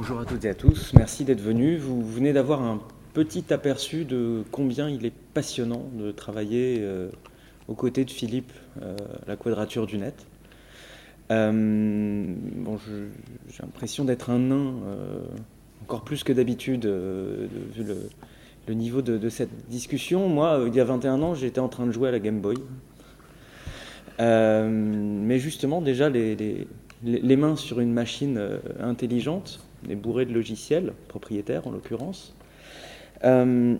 Bonjour à toutes et à tous, merci d'être venus. Vous venez d'avoir un petit aperçu de combien il est passionnant de travailler euh, aux côtés de Philippe, euh, la quadrature du net. Euh, bon, j'ai l'impression d'être un nain, encore plus que d'habitude, vu le, niveau de, cette discussion. Moi, il y a 21 ans, j'étais en train de jouer à la Game Boy. mais justement, déjà, les, les mains sur une machine intelligente, des bourrés de logiciels, propriétaires en l'occurrence. Euh,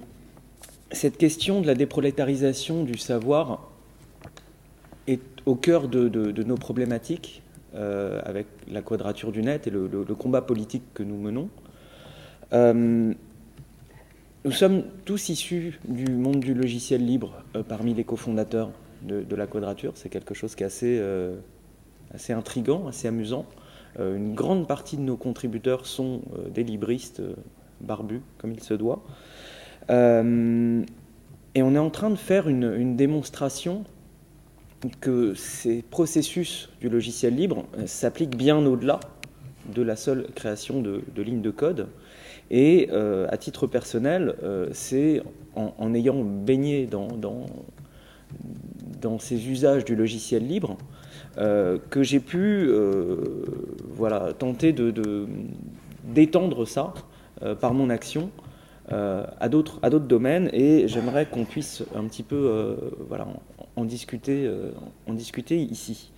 cette question de la déprolétarisation du savoir est au cœur de, nos problématiques euh, avec la quadrature du net et le, combat politique que nous menons. Euh, nous sommes tous issus du monde du logiciel libre parmi les cofondateurs de, la quadrature. C'est quelque chose qui est assez, assez intrigant, assez amusant. Euh, une grande partie de nos contributeurs sont euh, des libristes euh, barbus, comme il se doit. et on est en train de faire une, démonstration que ces processus du logiciel libre s'appliquent bien au-delà de la seule création de, lignes de code. Et à titre personnel, c'est en, ayant baigné dans, dans, ces usages du logiciel libre euh, que j'ai pu euh, voilà, tenter de, d'étendre ça euh, par mon action à d'autres à d'autres domaines et j'aimerais qu'on puisse un petit peu voilà en, discuter en discuter ici.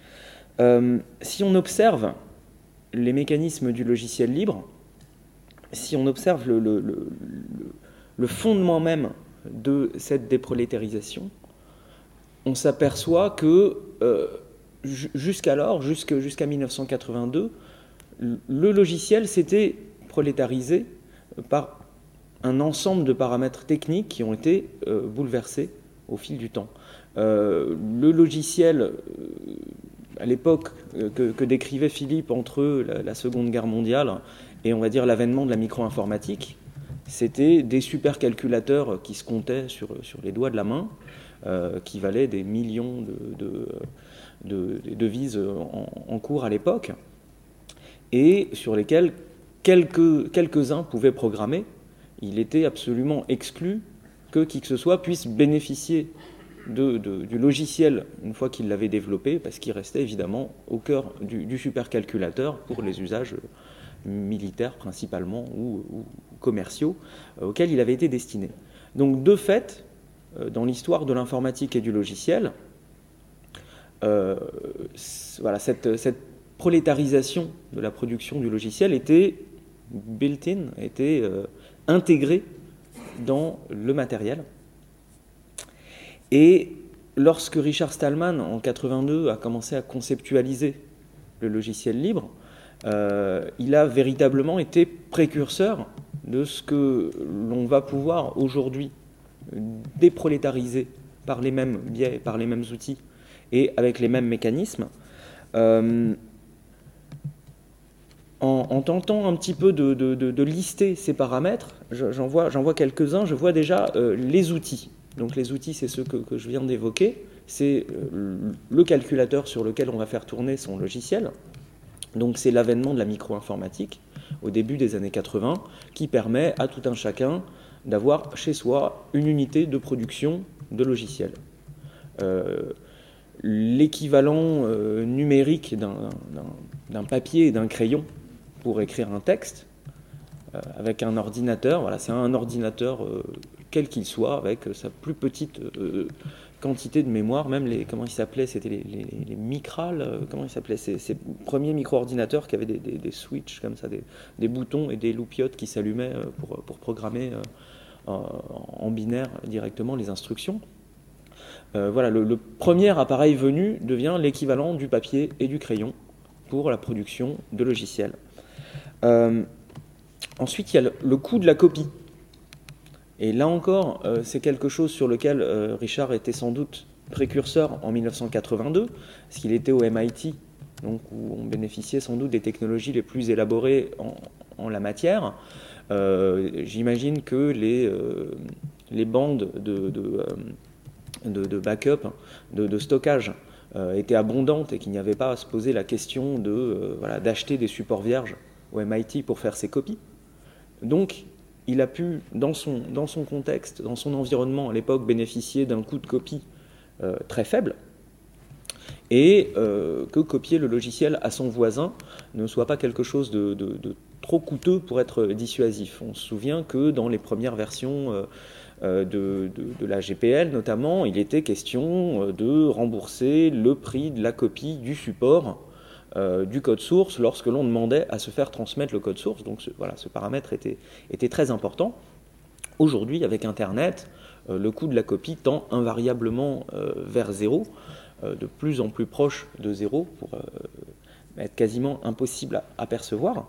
si on observe les mécanismes du logiciel libre, si on observe le, le, fondement même de cette déprolétarisation, on s'aperçoit que jusqu'alors, jusqu'à 1982, le logiciel s'était prolétarisé par un ensemble de paramètres techniques qui ont été euh, bouleversés au fil du temps. Euh, le logiciel, euh, à l'époque que, décrivait Philippe entre la, Seconde Guerre mondiale et on va dire l'avènement de la micro-informatique, c'était des supercalculateurs qui se comptaient sur les doigts de la main, qui valaient des millions de de, devises en, cours à l'époque, et sur lesquelles quelques, quelques-uns pouvaient programmer. Il était absolument exclu que qui que ce soit puisse bénéficier du logiciel une fois qu'il l'avait développé, parce qu'il restait évidemment au cœur du, supercalculateur pour les usages militaires principalement ou, commerciaux euh, auxquels il avait été destiné. Donc de fait, euh, dans l'histoire de l'informatique et du logiciel, euh, voilà, cette, cette, prolétarisation de la production du logiciel était built-in, était euh, intégrée dans le matériel. Et lorsque Richard Stallman, en 82, a commencé à conceptualiser le logiciel libre, euh, il a véritablement été précurseur de ce que l'on va pouvoir aujourd'hui déprolétariser par les mêmes biais, par les mêmes outils et avec les mêmes mécanismes. Euh, en, tentant un petit peu de, lister ces paramètres, j'en vois, vois quelques-uns, je vois déjà euh, les outils. Donc les outils, c'est ceux que, je viens d'évoquer. C'est euh, le calculateur sur lequel on va faire tourner son logiciel. Donc c'est l'avènement de la micro-informatique au début des années 80 qui permet à tout un chacun d'avoir chez soi une unité de production de logiciels l'équivalent euh, numérique d'un papier et d'un crayon pour écrire un texte euh, avec un ordinateur. C'est un ordinateur euh, quel qu'il soit, avec sa plus petite quantité de mémoire, même les comment ils s'appelaient, c'était les, les, micrales, comment ils s'appelaient, ces, ces, premiers micro-ordinateurs qui avaient des, switches comme ça, des, boutons et des loupiotes qui s'allumaient pour, programmer en binaire directement les instructions. Euh, voilà, le, premier appareil venu devient l'équivalent du papier et du crayon pour la production de logiciels. Euh, ensuite, il y a le, coût de la copie. Et là encore, euh, c'est quelque chose sur lequel Richard était sans doute précurseur en 1982, parce qu'il était au MIT, donc où on bénéficiait sans doute des technologies les plus élaborées en, la matière. J'imagine que les, les bandes de de, backup, de, stockage euh, était abondante et qu'il n'y avait pas à se poser la question de euh, voilà, d'acheter des supports vierges au MIT pour faire ses copies. Donc, il a pu, dans son, dans son contexte, dans son environnement à l'époque, bénéficier d'un coût de copie euh, très faible, et euh, que copier le logiciel à son voisin ne soit pas quelque chose de, trop coûteux pour être dissuasif. On se souvient que dans les premières versions euh, de, de, la GPL notamment, il était question de rembourser le prix de la copie du support euh, du code source lorsque l'on demandait à se faire transmettre le code source. Donc ce, voilà, ce paramètre était, était très important. Aujourd'hui, avec Internet, euh, le coût de la copie tend invariablement euh, vers zéro, de plus en plus proche de zéro, pour être quasiment impossible à, percevoir.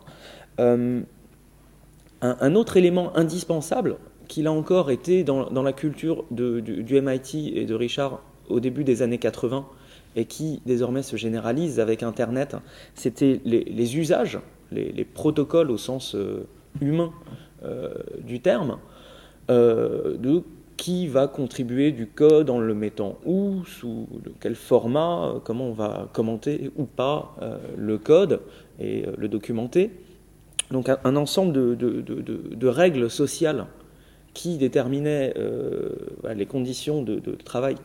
Un, autre élément indispensable, qui là encore était dans, la culture du, MIT et de Richard au début des années 80, et qui désormais se généralise avec Internet, c'était les, usages, les, protocoles au sens euh, humain euh, du terme, euh, de qui va contribuer du code en le mettant où, sous quel format, comment on va commenter ou pas le code et le documenter. Donc un, ensemble de, règles sociales qui déterminaient les conditions de, travail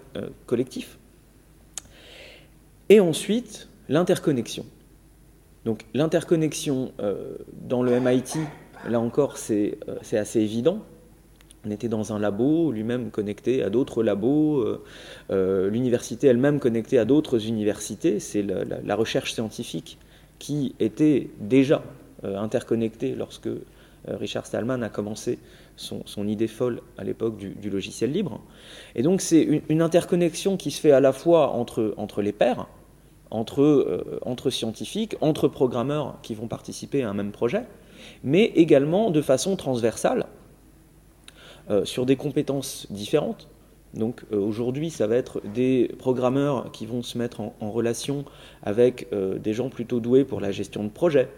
collectif et ensuite, l'interconnexion. Donc l'interconnexion euh, dans le MIT, là encore, euh, c'est assez évident. On était dans un labo, lui-même connecté à d'autres labos, euh, l'université elle-même connectée à d'autres universités. C'est la, recherche scientifique qui était déjà interconnectée lorsque Richard Stallman a commencé son, idée folle à l'époque du, logiciel libre. Et donc c'est une, interconnexion qui se fait à la fois entre, entre les pairs, entre, euh, entre scientifiques, entre programmeurs qui vont participer à un même projet, mais également de façon transversale euh, sur des compétences différentes. Donc euh, aujourd'hui, ça va être des programmeurs qui vont se mettre en, relation avec des gens plutôt doués pour la gestion de projet,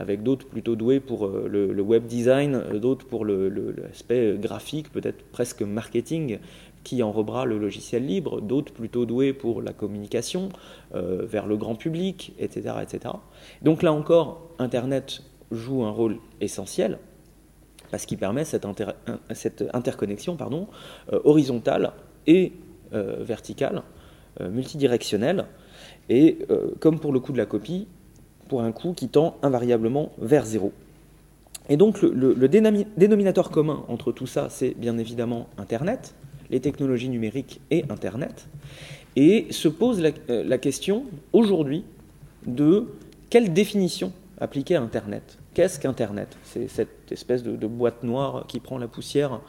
avec d'autres plutôt doués pour le, web design, d'autres pour l'aspect graphique, peut-être presque marketing, qui enrobera le logiciel libre, d'autres plutôt doués pour la communication euh, vers le grand public, etc., etc. Donc là encore, Internet joue un rôle essentiel parce qu'il permet cette, interconnexion pardon, euh, horizontale et euh, verticale, multidirectionnelle, et comme pour le coût de la copie, pour un coût qui tend invariablement vers zéro. Et donc le dénominateur commun entre tout ça, c'est bien évidemment Internet, les technologies numériques et Internet, et se pose la, euh, question aujourd'hui de quelle définition appliquer à Internet? Qu'est-ce qu'Internet? C'est cette espèce de, boîte noire qui prend la poussière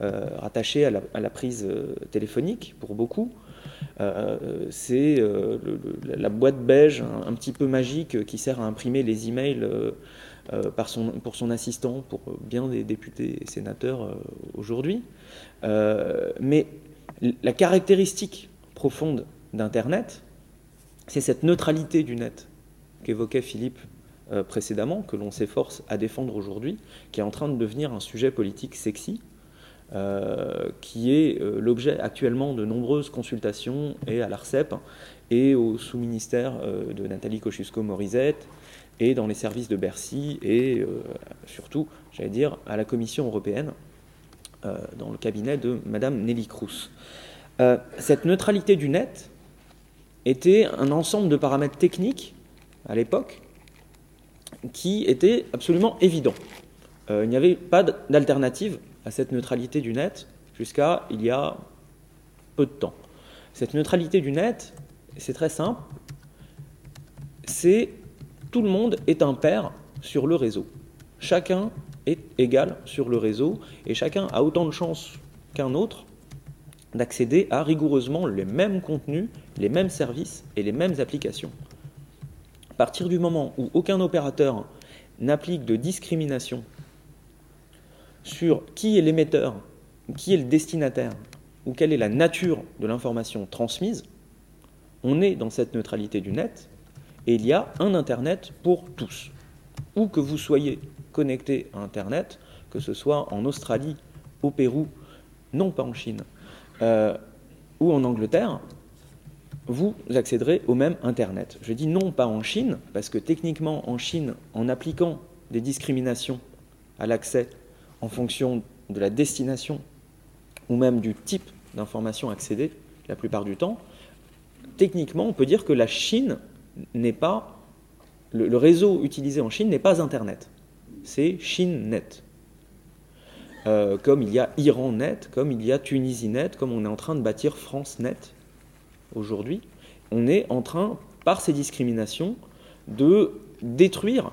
rattachée à la, prise euh, téléphonique pour beaucoup. c'est la boîte beige un, petit peu magique qui sert à imprimer les emails par son, pour son assistant, pour bien des députés et sénateurs aujourd'hui. Euh, mais la caractéristique profonde d'Internet, c'est cette neutralité du net qu'évoquait Philippe euh, précédemment, que l'on s'efforce à défendre aujourd'hui, qui est en train de devenir un sujet politique sexy, euh, qui est l'objet actuellement de nombreuses consultations et à l'ARCEP et au sous-ministère de Nathalie Kosciusko-Morizette et dans les services de Bercy et surtout, j'allais dire, à la Commission européenne euh, dans le cabinet de Madame Nelly Cruz. Euh, cette neutralité du net était un ensemble de paramètres techniques à l'époque qui était absolument évident. Euh, il n'y avait pas d'alternative à cette neutralité du net jusqu'à il y a peu de temps. Cette neutralité du net, c'est très simple, c'est tout le monde est un pair sur le réseau. Chacun est égal sur le réseau et chacun a autant de chances qu'un autre d'accéder à rigoureusement les mêmes contenus, les mêmes services et les mêmes applications. À partir du moment où aucun opérateur n'applique de discrimination sur qui est l'émetteur, qui est le destinataire, ou quelle est la nature de l'information transmise, on est dans cette neutralité du net et il y a un Internet pour tous. Où que vous soyez connecté à Internet, que ce soit en Australie, au Pérou, non pas en Chine, euh, ou en Angleterre, vous accéderez au même Internet. Je dis non pas en Chine, parce que techniquement en Chine, en appliquant des discriminations à l'accès en fonction de la destination ou même du type d'information accédée la plupart du temps, techniquement, on peut dire que la Chine n'est pas. Le, réseau utilisé en Chine n'est pas Internet. C'est ChineNet. Euh, comme il y a IranNet, comme il y a TunisiNet, comme on est en train de bâtir FranceNet aujourd'hui, on est en train, par ces discriminations, de détruire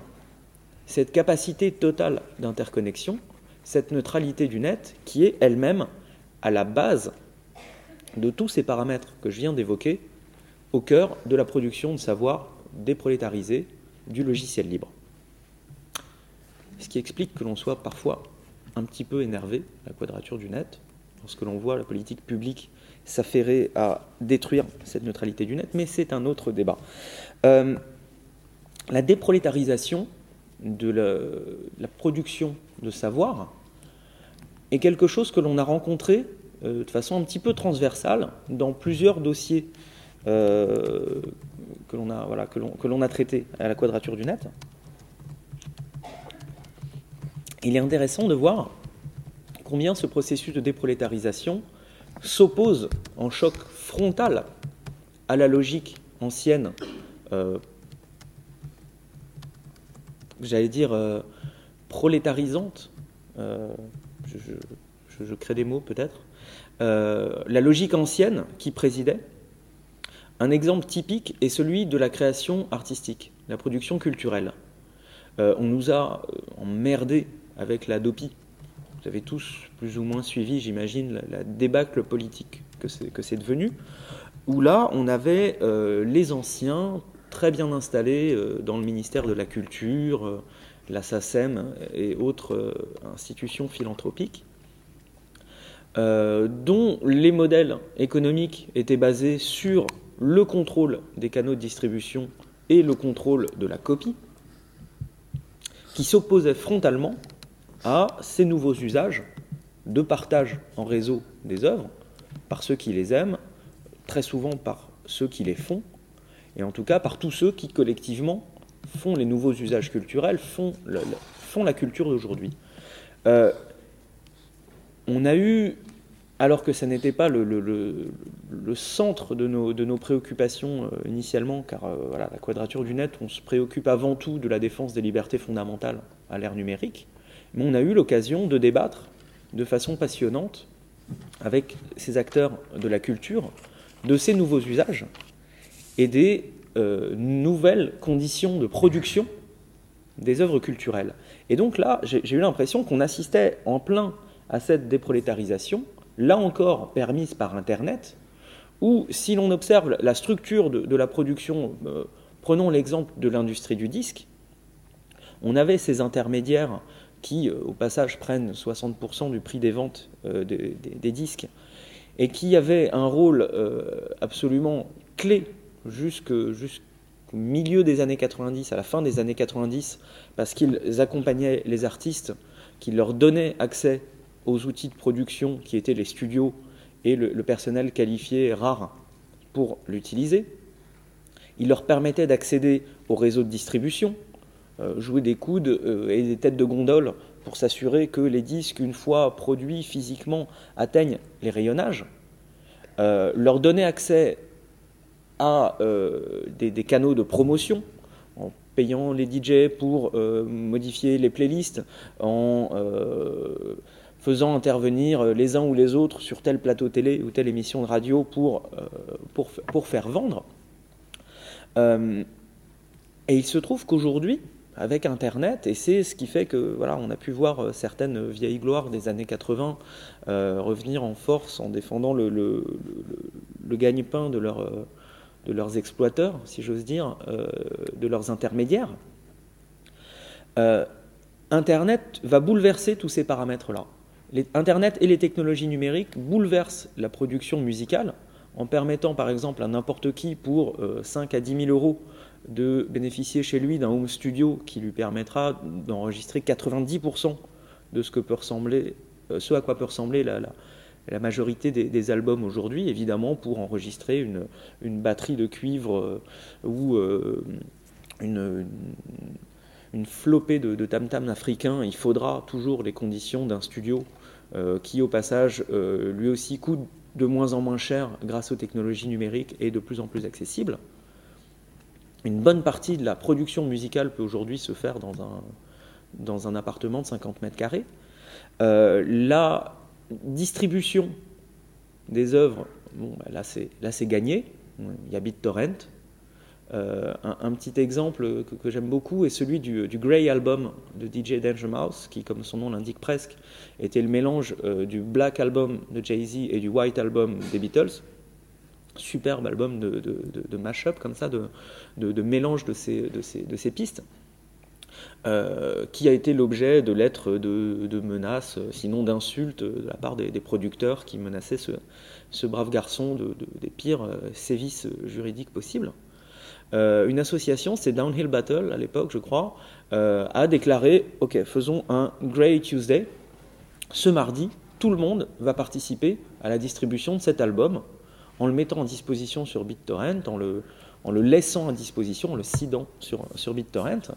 cette capacité totale d'interconnexion, cette neutralité du net qui est elle-même à la base de tous ces paramètres que je viens d'évoquer au cœur de la production de savoir déprolétarisé du logiciel libre. Ce qui explique que l'on soit parfois un petit peu énervé, la quadrature du net, lorsque l'on voit la politique publique s'affairer à détruire cette neutralité du net, mais c'est un autre débat. Euh, la déprolétarisation de la, production de savoir est quelque chose que l'on a rencontré euh, de façon un petit peu transversale dans plusieurs dossiers euh, que l'on a, voilà, traités à la quadrature du net. Il est intéressant de voir combien ce processus de déprolétarisation s'oppose en choc frontal à la logique ancienne, euh, j'allais dire prolétarisante, je, je, crée des mots peut-être, euh, la logique ancienne qui présidait. Un exemple typique est celui de la création artistique, la production culturelle. Euh, on nous a euh, emmerdé avec la DOPI. Vous avez tous plus ou moins suivi, j'imagine, la, débâcle politique que c'est devenu, où là, on avait les anciens très bien installés dans le ministère de la Culture, la SACEM et autres institutions philanthropiques, euh, dont les modèles économiques étaient basés sur le contrôle des canaux de distribution et le contrôle de la copie, qui s'opposaient frontalement à ces nouveaux usages de partage en réseau des œuvres par ceux qui les aiment, très souvent par ceux qui les font, et en tout cas par tous ceux qui collectivement font les nouveaux usages culturels, font, la culture d'aujourd'hui. Euh, on a eu alors que ça n'était pas le, centre de nos, préoccupations euh, initialement, car euh, la quadrature du net, on se préoccupe avant tout de la défense des libertés fondamentales à l'ère numérique, mais on a eu l'occasion de débattre de façon passionnante avec ces acteurs de la culture de ces nouveaux usages et des euh, nouvelles conditions de production des œuvres culturelles. Et donc là, j'ai eu l'impression qu'on assistait en plein à cette déprolétarisation, là encore permise par Internet, où si l'on observe la structure de, la production, euh, prenons l'exemple de l'industrie du disque, on avait ces intermédiaires qui, euh, au passage, prennent 60% du prix des ventes des, disques, et qui avaient un rôle absolument clé jusqu'au milieu des années 90, à la fin des années 90, parce qu'ils accompagnaient les artistes, qu'ils leur donnaient accès aux outils de production qui étaient les studios et le, personnel qualifié rare pour l'utiliser. Il leur permettait d'accéder au réseau de distribution, euh, jouer des coudes euh, et des têtes de gondole pour s'assurer que les disques, une fois produits physiquement, atteignent les rayonnages, euh, leur donner accès à des, des, canaux de promotion en payant les DJ pour modifier les playlists, en faisant intervenir euh, les uns ou les autres sur tel plateau télé ou telle émission de radio pour, euh, faire vendre. Euh, et il se trouve qu'aujourd'hui, avec Internet, et c'est ce qui fait que voilà, on a pu voir certaines vieilles gloires des années 80 revenir en force en défendant le, gagne-pain de, leur, de leurs exploiteurs, si j'ose dire, de leurs intermédiaires. Internet va bouleverser tous ces paramètres-là. Internet et les technologies numériques bouleversent la production musicale en permettant par exemple à n'importe qui pour 5 euh, à 10 000 euros de bénéficier chez lui d'un home studio qui lui permettra d'enregistrer 90% de ce, que peut ressembler, euh, ce à quoi peut ressembler la, majorité des, albums aujourd'hui, évidemment pour enregistrer une, batterie de cuivre euh, ou une, une flopée de, tam-tam africains, il faudra toujours les conditions d'un studio qui, au passage, lui aussi coûte de moins en moins cher grâce aux technologies numériques et de plus en plus accessible. Une bonne partie de la production musicale peut aujourd'hui se faire dans un, appartement de 50 mètres carrés. la distribution des œuvres, bon, bah, là c'est gagné, il y a BitTorrent. Euh, un, petit exemple que, j'aime beaucoup est celui du, Grey Album de DJ Danger Mouse, qui, comme son nom l'indique presque, était le mélange euh, du Black Album de Jay-Z et du White Album des Beatles. Superbe album de, mash-up comme ça, de, mélange de ces, de ces pistes. Euh, qui a été l'objet de lettres de, menaces, sinon d'insultes, de la part des, producteurs qui menaçaient ce, brave garçon de, des pires euh, sévices juridiques possibles. Euh, une association, c'est Downhill Battle à l'époque, je crois, a déclaré Ok, faisons un Grey Tuesday. Ce mardi, tout le monde va participer à la distribution de cet album en le mettant en disposition sur BitTorrent, en le, laissant à disposition, en le sidant sur, BitTorrent.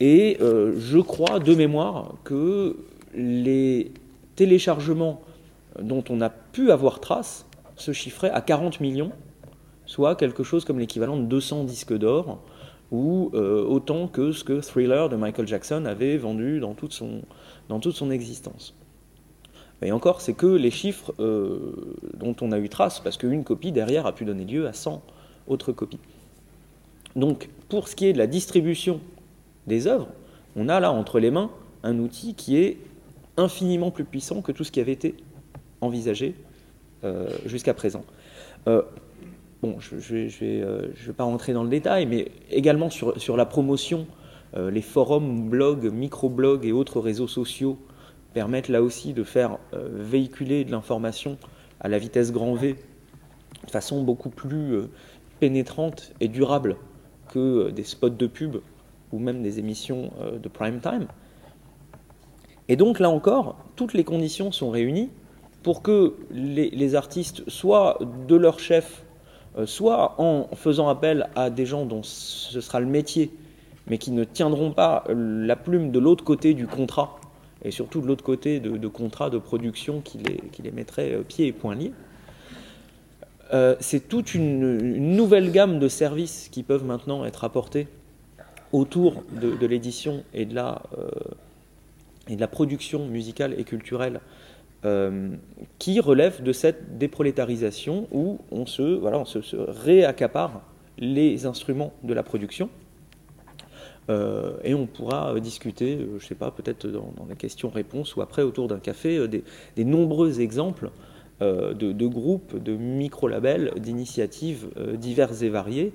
Et euh, je crois de mémoire que les téléchargements dont on a pu avoir trace se chiffraient à 40 millions, soit quelque chose comme l'équivalent de 200 disques d'or, ou euh, autant que ce que Thriller de Michael Jackson avait vendu dans toute son existence. Et encore, c'est que les chiffres euh, dont on a eu trace, parce qu'une copie derrière a pu donner lieu à 100 autres copies. Donc, pour ce qui est de la distribution des œuvres, on a là entre les mains un outil qui est infiniment plus puissant que tout ce qui avait été envisagé euh, jusqu'à présent. Euh, bon, je ne vais, pas rentrer dans le détail, mais également sur, sur la promotion, les forums, blogs, microblogs et autres réseaux sociaux permettent là aussi de faire véhiculer de l'information à la vitesse grand V de façon beaucoup plus pénétrante et durable que des spots de pub ou même des émissions euh, de prime time. Et donc là encore, toutes les conditions sont réunies pour que les, artistes, soit de leur chef, euh, soit en faisant appel à des gens dont ce sera le métier, mais qui ne tiendront pas la plume de l'autre côté du contrat, et surtout de l'autre côté de, contrats de production qui les, les mettrait euh, pieds et poings liés. c'est toute une, nouvelle gamme de services qui peuvent maintenant être apportés autour de, l'édition et, de la, euh, et de la production musicale et culturelle euh, qui relève de cette déprolétarisation où on se, voilà, on se, réaccapare les instruments de la production. Euh, et on pourra discuter, je ne sais pas, peut-être dans, la question-réponse ou après autour d'un café, des, nombreux exemples de, groupes, de micro-labels, d'initiatives diverses et variées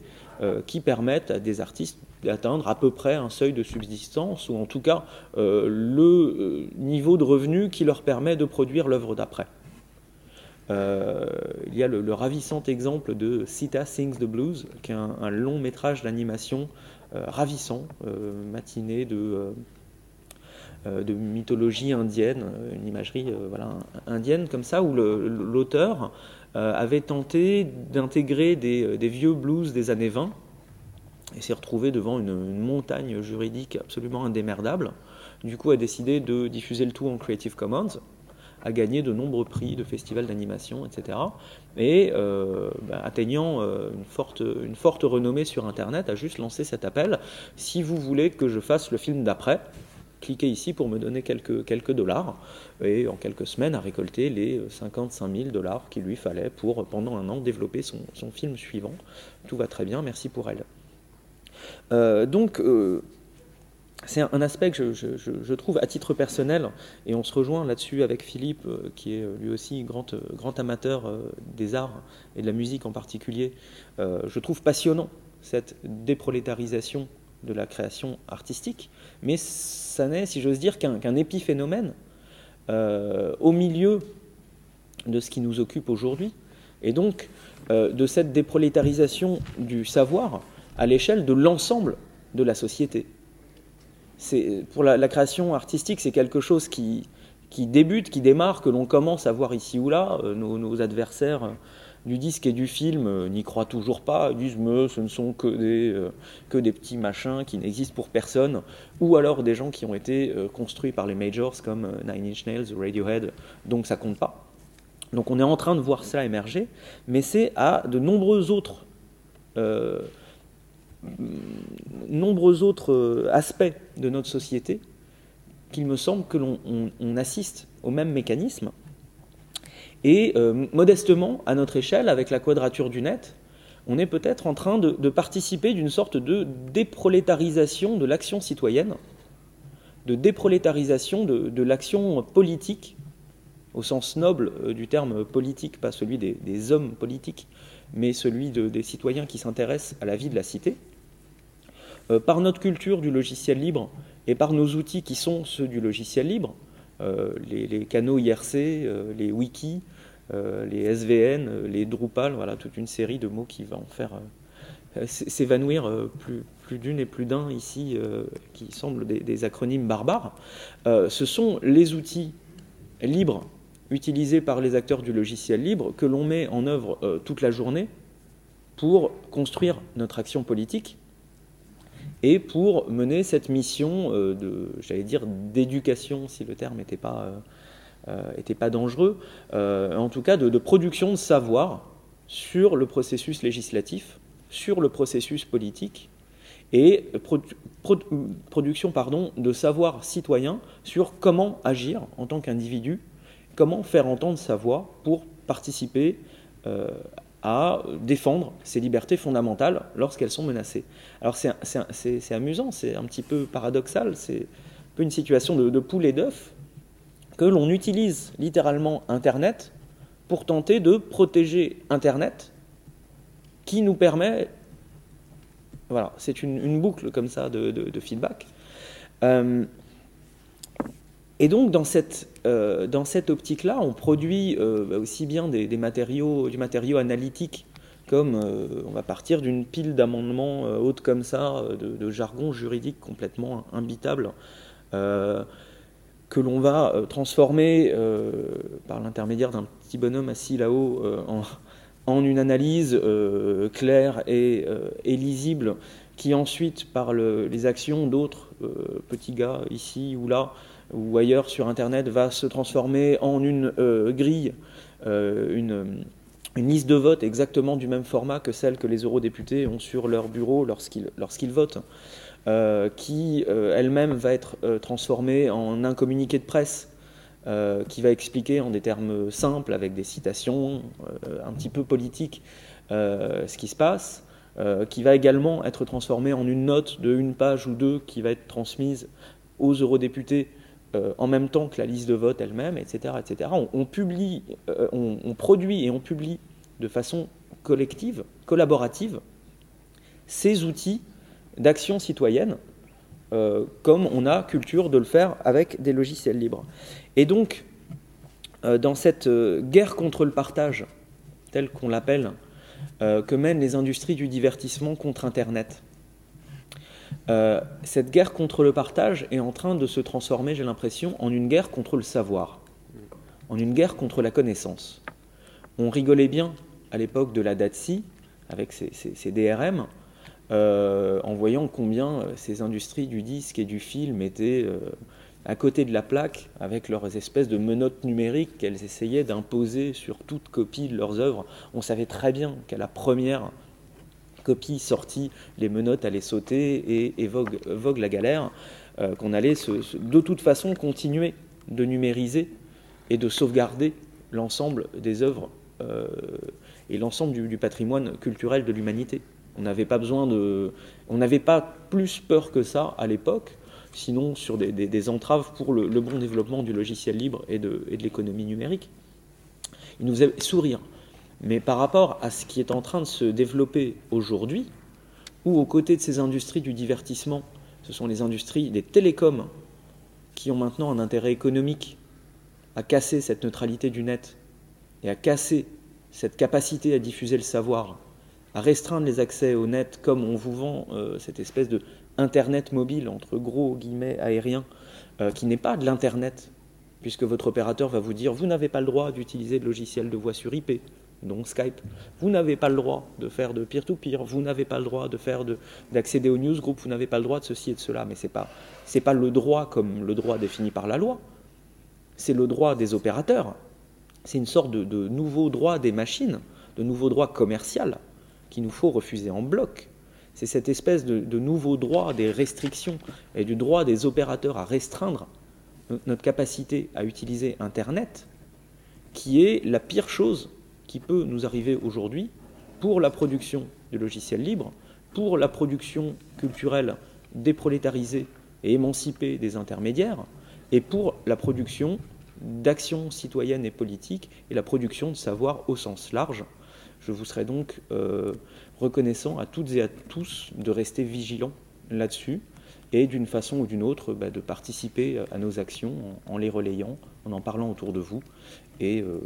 qui permettent à des artistes d'atteindre à peu près un seuil de subsistance, ou en tout cas euh, le euh, niveau de revenu qui leur permet de produire l'œuvre d'après. Euh, il y a le, ravissant exemple de Sita Sings the Blues, qui est un, long métrage d'animation ravissant, matinée de, de mythologie indienne, une imagerie indienne comme ça, où l'auteur avait tenté d'intégrer des, des, vieux blues des années 20 et s'est retrouvé devant une, montagne juridique absolument indémerdable. Du coup, a décidé de diffuser le tout en Creative Commons, a gagné de nombreux prix de festivals d'animation, etc. Et euh, bah, atteignant euh, une, forte, renommée sur Internet, a juste lancé cet appel. Si vous voulez que je fasse le film d'après, cliquez ici pour me donner quelques, dollars. Et en quelques semaines, a récolté les 55 000 dollars qu'il lui fallait pour, pendant un an, développer son, film suivant. Tout va très bien, merci pour elle. Euh, donc, euh, c'est un aspect que je, trouve à titre personnel, et on se rejoint là-dessus avec Philippe, euh, qui est lui aussi grand, grand amateur des arts et de la musique en particulier. je trouve passionnant cette déprolétarisation de la création artistique, mais ça n'est, si j'ose dire, qu'un épiphénomène au milieu de ce qui nous occupe aujourd'hui, et donc de cette déprolétarisation du savoir à l'échelle de l'ensemble de la société. Pour la, création artistique, c'est quelque chose qui, débute, qui démarre, que l'on commence à voir ici ou là. Euh, nos, adversaires du disque et du film euh, n'y croient toujours pas, disent mais ce ne sont que des, euh, que des petits machins qui n'existent pour personne, ou alors des gens qui ont été euh, construits par les majors comme Nine Inch Nails, Radiohead, donc ça compte pas. Donc on est en train de voir ça émerger, mais c'est à de nombreux autres, nombreux autres aspects de notre société qu'il me semble que l'on assiste au même mécanisme et euh, modestement, à notre échelle, avec la quadrature du net, on est peut-être en train de, participer d'une sorte de déprolétarisation de l'action citoyenne, de déprolétarisation de, l'action politique, au sens noble euh, du terme politique, pas celui des, hommes politiques, mais celui des citoyens qui s'intéressent à la vie de la cité. Euh, par notre culture du logiciel libre et par nos outils qui sont ceux du logiciel libre, les, les, canaux IRC, les wikis, euh, les SVN, euh, les Drupal, voilà, toute une série de mots qui en faire euh, s'évanouir plus d'une et plus d'un ici, qui semblent des, acronymes barbares. ce sont les outils libres utilisés par les acteurs du logiciel libre que l'on met en œuvre toute la journée pour construire notre action politique et pour mener cette mission de, j'allais dire, d'éducation, si le terme n'était pas n'était euh, pas dangereux, euh, en tout cas de, production de savoir sur le processus législatif, sur le processus politique, et production pardon, de savoir citoyen sur comment agir en tant qu'individu, comment faire entendre sa voix pour participer euh, à défendre ses libertés fondamentales lorsqu'elles sont menacées. Alors c'est amusant, c'est un petit peu paradoxal, c'est un peu une situation de, de poule et d'œuf, que l'on utilise littéralement Internet pour tenter de protéger Internet qui nous permet... Voilà, c'est une, boucle comme ça de, feedback. Euh, et donc dans cette, euh, cette optique-là, on produit euh, bah, aussi bien des, matériaux, du matériau analytique comme on va partir d'une pile d'amendements hautes comme ça, de, de, jargon juridique complètement imbitable que l'on va euh, transformer euh, par l'intermédiaire d'un petit bonhomme assis là-haut euh, en, une analyse claire et, lisible qui ensuite, par les actions d'autres petits gars ici ou là ou ailleurs sur Internet, va se transformer en une grille, une, une, liste de vote exactement du même format que celle que les eurodéputés ont sur leur bureau lorsqu'ils votent. Euh, qui euh, elle-même va être euh, transformée en un communiqué de presse qui va expliquer en des termes simples, avec des citations un petit peu politiques, ce qui se passe, qui va également être transformé en une note de une page ou deux qui va être transmise aux eurodéputés en même temps que la liste de vote elle-même, etc. etc. On, publie, on, produit et on publie de façon collective, collaborative, ces outils d'action citoyenne, euh, comme on a culture de le faire avec des logiciels libres. Et donc, euh, dans cette euh, guerre contre le partage, telle qu'on l'appelle, que mènent les industries du divertissement contre Internet, cette guerre contre le partage est en train de se transformer, j'ai l'impression, en une guerre contre le savoir, en une guerre contre la connaissance. On rigolait bien à l'époque de la DATSI, avec ses DRM, euh, en voyant combien euh, ces industries du disque et du film étaient euh, à côté de la plaque avec leurs espèces de menottes numériques qu'elles essayaient d'imposer sur toute copie de leurs œuvres. On savait très bien qu'à la première copie sortie, les menottes allaient sauter et, vogue, la galère, qu'on allait de toute façon continuer de numériser et de sauvegarder l'ensemble des œuvres et l'ensemble du patrimoine culturel de l'humanité. On n'avait pas besoin de, on n'avait pas plus peur que ça à l'époque, sinon sur des, entraves pour le, bon développement du logiciel libre et de, l'économie numérique. Il nous faisait sourire. Mais par rapport à ce qui est en train de se développer aujourd'hui, où aux côtés de ces industries du divertissement, ce sont les industries des télécoms qui ont maintenant un intérêt économique à casser cette neutralité du net et à casser cette capacité à diffuser le savoir à restreindre les accès au net comme on vous vend euh, cette espèce de Internet mobile, entre gros guillemets aériens, euh, qui n'est pas de l'Internet, puisque votre opérateur va vous dire vous n'avez pas le droit d'utiliser le logiciel de voix sur IP, dont Skype. Vous n'avez pas le droit de faire de peer-to-peer, vous n'avez pas le droit de faire d'accéder aux newsgroups, vous n'avez pas le droit de ceci et de cela. Mais ce n'est pas, pas le droit comme le droit défini par la loi, c'est le droit des opérateurs. C'est une sorte de, nouveau droit des machines, de nouveau droit commercial qu'il nous faut refuser en bloc. C'est cette espèce de, de nouveau droit des restrictions et du droit des opérateurs à restreindre notre capacité à utiliser Internet qui est la pire chose qui peut nous arriver aujourd'hui pour la production du logiciel libre, pour la production culturelle déprolétarisée et émancipée des intermédiaires, et pour la production d'actions citoyennes et politiques et la production de savoir au sens large. Je vous serais donc euh, reconnaissant à toutes et à tous de rester vigilants là-dessus et d'une façon ou d'une autre bah, de participer à nos actions en, les relayant, en en parlant autour de vous et euh,